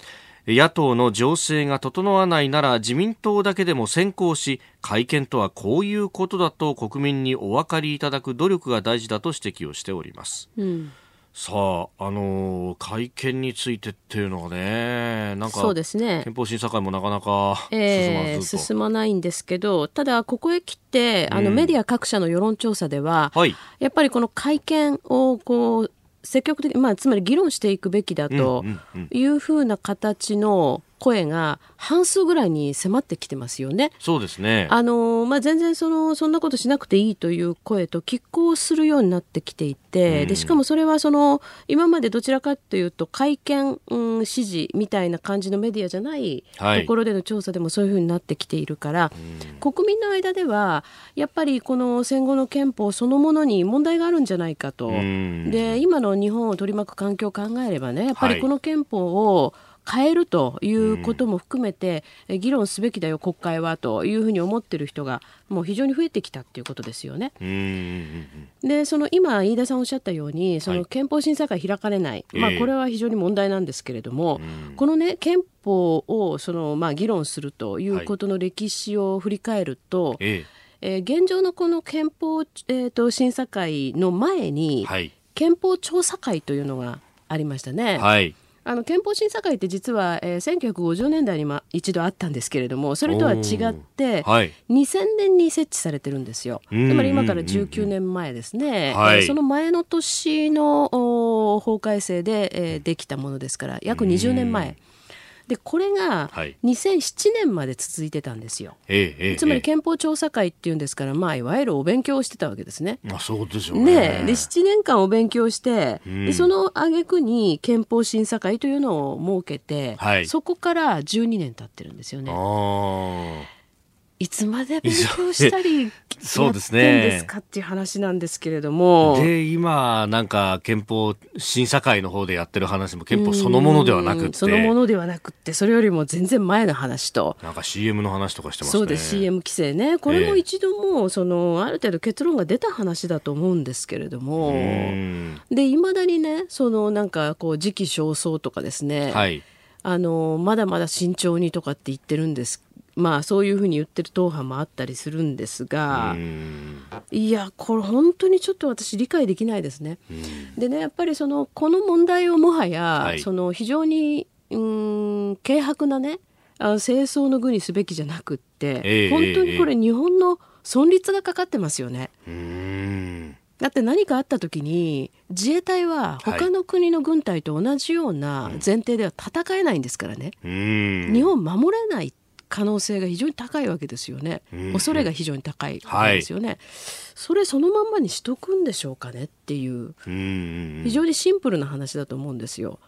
Speaker 1: 野党の情勢が整わないなら自民党だけでも先行し会見とはこういうことだと国民にお分かりいただく努力が大事だと指摘をしております。うんさあ、あのー、会見についてっていうのはね、なんか、そうですね。憲法審査会もなかなか進まず、えー、
Speaker 3: 進まないんですけど、ただ、ここへ来て、あの、メディア各社の世論調査では、はい、やっぱりこの会見を、こう、積極的、まあ、つまり議論していくべきだというふうな形の声が半数ぐらいに迫ってきてますよね。
Speaker 1: そうですね。
Speaker 3: あの、まあ、全然その、そんなことしなくていいという声と拮抗するようになってきていて、うん、で、しかもそれはその、今までどちらかというと、会見、うん、指示みたいな感じのメディアじゃないところでの調査でもそういうふうになってきているから、はい、国民の間では、やっぱりこの戦後の憲法そのものに問題があるんじゃないかと。うん、で、今の日本を取り巻く環境を考えればね、やっぱりこの憲法を、はい変えるということも含めて、うん、議論すべきだよ、国会はというふうに思っている人がもう非常に増えてきたということですよね。でその今、飯田さんおっしゃったようにその憲法審査会開かれない、はい、まあ、これは非常に問題なんですけれども、えー、この、ね、憲法をその、まあ、議論するということの歴史を振り返ると、はいえー、現状のこの憲法、えーと、審査会の前に、はい、憲法調査会というのがありましたね。はいあの憲法審査会って実は、えー、1950年代に、ま、一度あったんですけれどもそれとは違って、はい、2000年に設置されてるんですよ。つまり今から19年前ですね、はい、その前の年の法改正で、えー、できたものですから約20年前。でこれが2007年まで続いてたんですよ、はい、つまり憲法調査会っていうんですから、まあ、いわゆるお勉強をしてたわけですね。
Speaker 1: あそうですよね。
Speaker 3: で7年間お勉強して、うん、でその挙句に憲法審査会というのを設けて、はい、そこから12年経ってるんですよね。いつまで勉強したりそうですね。ですかっていう話なんですけれども。
Speaker 1: で、今、なんか憲法審査会の方でやってる話も憲法そのものではなくて。
Speaker 3: そのものではなくて、それよりも全然前の話と。
Speaker 1: なんか CM の話とかしてますね。
Speaker 3: そうです、CM 規制ね。これも一度も、その、ある程度結論が出た話だと思うんですけれども。で、いまだにね、その、なんかこう、時期尚早とかですね。はい。あの、まだまだ慎重にとかって言ってるんですまあそういうふうに言ってる党派もあったりするんですがいやこれ本当にちょっと私理解できないですね。でねやっぱりそのこの問題をもはや、はい、その非常にうん軽薄なねあ清掃の具にすべきじゃなくって、えー、本当にこれ日本の存立がかかってますよね。だって何かあった時に自衛隊は他の国の軍隊と同じような前提では戦えないんですからね、日本守れない可能性が非常に高いわけですよね、恐れが非常に高いわけですよね、はい、それそのまんまにしとくんでしょうかねっていう、非常にシンプルな話だと思うんですよ、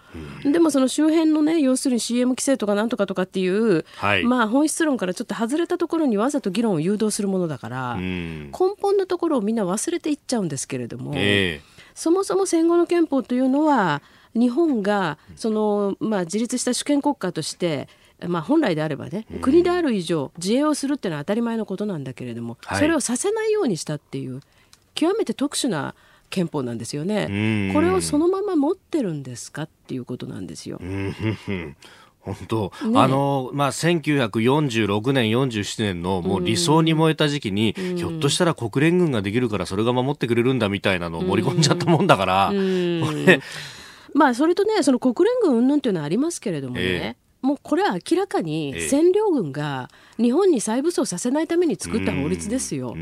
Speaker 3: うん、でもその周辺のね要するに CM 規制とかなんとかとかっていう、はい、まあ本質論からちょっと外れたところにわざと議論を誘導するものだから、根本のところをみんな忘れていっちゃうんですけれども、えー、そもそも戦後の憲法というのは日本がその、まあ、自立した主権国家としてまあ、本来であればね、国である以上自衛をするっていうのは当たり前のことなんだけれども、はい、それをさせないようにしたっていう極めて特殊な憲法なんですよね。これをそのまま持ってるんですかっていうことなんですよ。<laughs>
Speaker 1: 本当、ね、あの、まあ、1946年、47年のもう理想に燃えた時期に、うん、ひょっとしたら国連軍ができるからそれが守ってくれるんだみたいなのを盛り込んじゃったもんだから、うん、<laughs>
Speaker 3: まあ、それとね、その国連軍云々というのはありますけれどもね、えーもうこれは明らかに占領軍が日本に再武装させないために作った法律ですよ、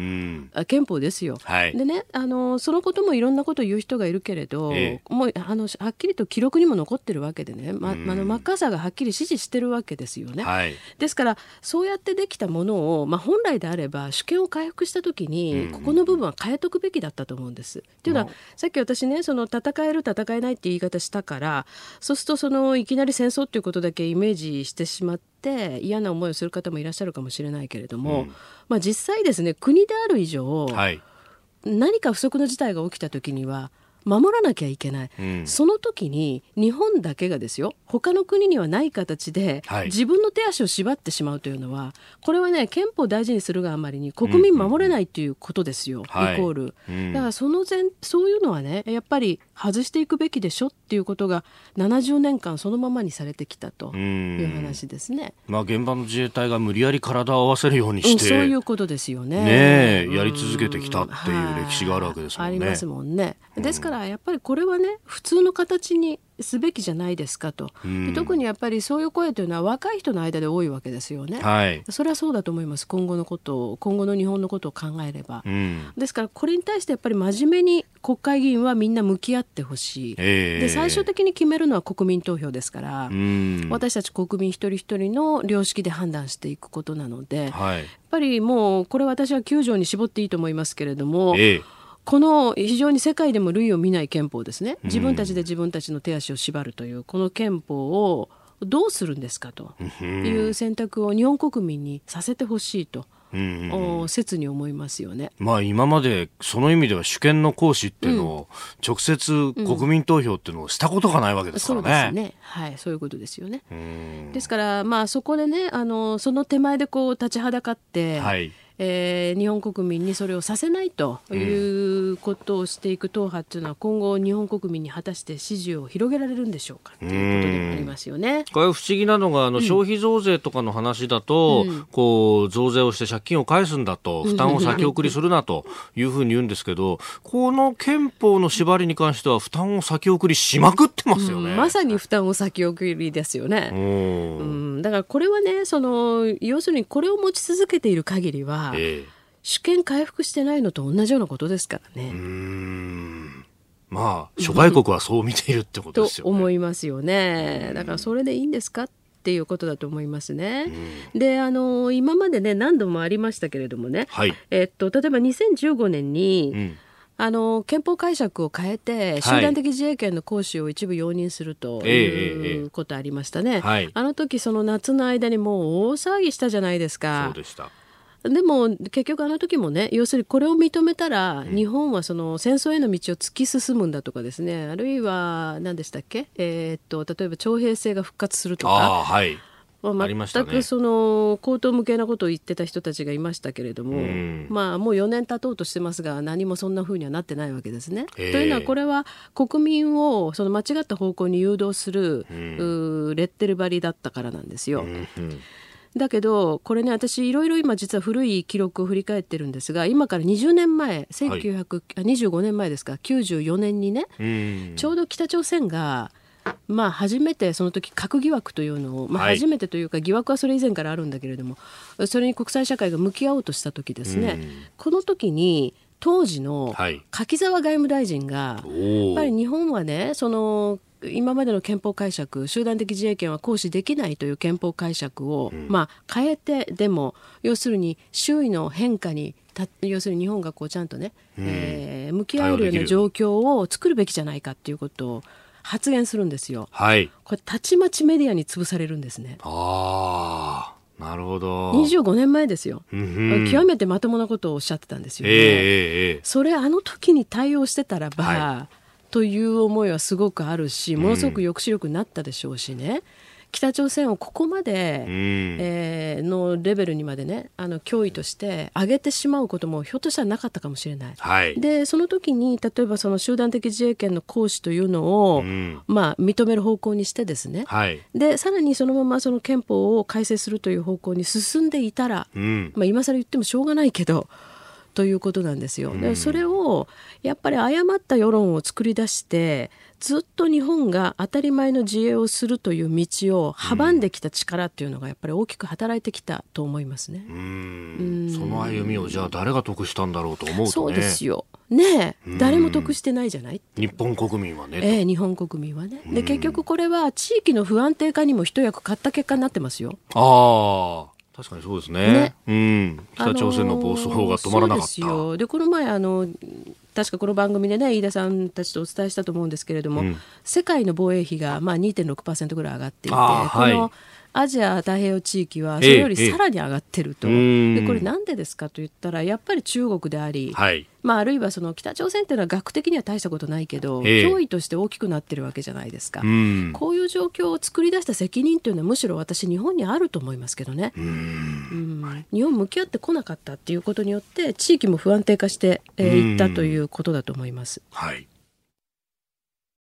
Speaker 3: 憲法ですよ。はい、でねあのそのこともいろんなことを言う人がいるけれど、えー、もうあのはっきりと記録にも残ってるわけでね、ま、あのマッカーサーがはっきり支持してるわけですよね。はい、ですからそうやってできたものを、まあ、本来であれば主権を回復した時に、ここの部分は変えとくべきだったと思うんです。っていうのはさっき私ねその戦える戦えないって言い方したからそうするとそのいきなり戦争っていうことだけイメージしてしまって。って嫌な思いをする方もいらっしゃるかもしれないけれども、うん、まあ、実際ですね国である以上、はい、何か不測の事態が起きた時には守らなきゃいけない、うん、その時に日本だけがですよ他の国にはない形で、自分の手足を縛ってしまうというのはこれはね憲法を大事にするがあまりに国民守れないということですよ、うんうん、イコール、はい、だからその前そういうのはねやっぱり外していくべきでしょっていうことが70年間そのままにされてきたという話ですね。
Speaker 1: まあ、現場の自衛隊が無理やり体を合わせるようにして、
Speaker 3: そういうことですよね。
Speaker 1: ねやり続けてきたっていう歴史があるわけですもんね。ありますもんね。
Speaker 3: ですからやっぱりこれはね普通の形にすべきじゃないですかと、うん、特にやっぱりそういう声というのは若い人の間で多いわけですよね、はい、それはそうだと思います。今後のことを今後の日本のことを考えれば、うん、ですからこれに対してやっぱり真面目に国会議員はみんな向き合ってほしい、えー、で最終的に決めるのは国民投票ですから、うん、私たち国民一人一人の良識で判断していくことなので、はい、やっぱりもうこれ私は9条に絞っていいと思いますけれども、えーこの非常に世界でも類を見ない憲法ですね。自分たちで自分たちの手足を縛るというこの憲法をどうするんですかという選択を日本国民にさせてほしいと。うんうん、切に思いますよね、
Speaker 1: まあ、今までその意味では主権の行使っていうのを、直接国民投票っていうのをしたことがないわけですからね。うん、そうですね。
Speaker 3: はい、そういうことですよね。ですから、まあ、そこでねあのその手前でこう立ちはだかって、はいえー、日本国民にそれをさせないということをしていく党派っていうのは今後日本国民に果たして支持を広げられるんでしょうかということでもありますよね。
Speaker 1: これ不思議なのがあの、消費増税とかの話だと、うん、こう増税をして借金を返すんだと負担を先送りするなというふうに言うんですけどこの憲法の縛りに関しては負担を先送りしまくってますよね。
Speaker 3: うん、まさに負担を先送りですよね。うん、だからこれはねその要するにこれを持ち続けている限りはえー、主権回復してないのと同じようなことですからね。
Speaker 1: まあ諸外国はそう見ているってことですよ
Speaker 3: ね。と思いますよね。だからそれでいいんですかっていうことだと思いますね。であの今までね何度もありましたけれどもね、はい、えっと例えば2015年に、うん。あの憲法解釈を変えて集団的自衛権の行使を一部容認するということありましたね、はい、あの時その夏の間にもう大騒ぎしたじゃないですか。
Speaker 1: そうでした
Speaker 3: でも結局あの時もね要するにこれを認めたら、日本はその戦争への道を突き進むんだとかですねあるいは何でしたっけ、えー、っと例えば徴兵制が復活するとか。全くその口頭向けなことを言ってた人たちがいましたけれども、うん、まあ、もう4年経とうとしてますが何もそんなふうにはなってないわけですね。というのはこれは国民をその間違った方向に誘導する、うん、レッテル張りだったからなんですよ。うんだけどこれね私いろいろ今実は古い記録を振り返ってるんですが今から20年前1925、はい、年前ですか94年にねちょうど北朝鮮がまあ、初めてその時核疑惑というのを、まあ、初めてというか疑惑はそれ以前からあるんだけれども、はい、それに国際社会が向き合おうとした時ですね、この時に当時の柿沢外務大臣が、やっぱり日本はねその今までの憲法解釈集団的自衛権は行使できないという憲法解釈を、うん、まあ、変えてでも要するに周囲の変化に要するに日本がこうちゃんとね、うん、えー、向き合えるような状況を作るべきじゃないかということを発言するんですよ。
Speaker 1: はい。
Speaker 3: これたちまちメディアに潰されるんですね。
Speaker 1: ああ。なるほど。
Speaker 3: 25年前ですよ、うん極めてまともなことをおっしゃってたんですよね。えー、それあの時に対応してたらば、はい、という思いはすごくあるしものすごく抑止力になったでしょうしね。北朝鮮をここまで、うん、えー、のレベルにまでねあの脅威として上げてしまうこともひょっとしたらなかったかもしれない。
Speaker 1: はい、
Speaker 3: でその時に例えばその集団的自衛権の行使というのを、うん、まあ、認める方向にしてですね、
Speaker 1: はい、
Speaker 3: でさらにそのままその憲法を改正するという方向に進んでいたら、うん、まあ、今更言ってもしょうがないけどということなんですよ。でそれをやっぱり誤った世論を作り出してずっと日本が当たり前の自衛をするという道を阻んできた力っていうのがやっぱり大きく働いてきたと思いますね。
Speaker 1: うんその歩みをじゃあ誰が得したんだろうと思うと、ね、
Speaker 3: そうですよ。ね誰も得してないじゃない
Speaker 1: 日本国民はね。
Speaker 3: ええ日本国民はね。で結局これは地域の不安定化にも一役買った結果になってますよ。
Speaker 1: ああ。確かにそうですね。ねうん。北朝鮮の暴走が止まらなかった。
Speaker 3: あのー、でこの前あの確かこの番組でね飯田さんたちとお伝えしたと思うんですけれども、うん、世界の防衛費がまあ2.6%ぐらい上がっていて、このアジア太平洋地域はそれよりさらに上がってると、ええ、でこれなんでですかと言ったらやっぱり中国であり、はい、まあ、あるいはその北朝鮮っていうのは学的には大したことないけど、え、脅威として大きくなってるわけじゃないですか、こういう状況を作り出した責任というのはむしろ私日本にあると思いますけどね、うん。日本向き合ってこなかったっていうことによって地域も不安定化してい、えー、ったということだと思います。
Speaker 1: はい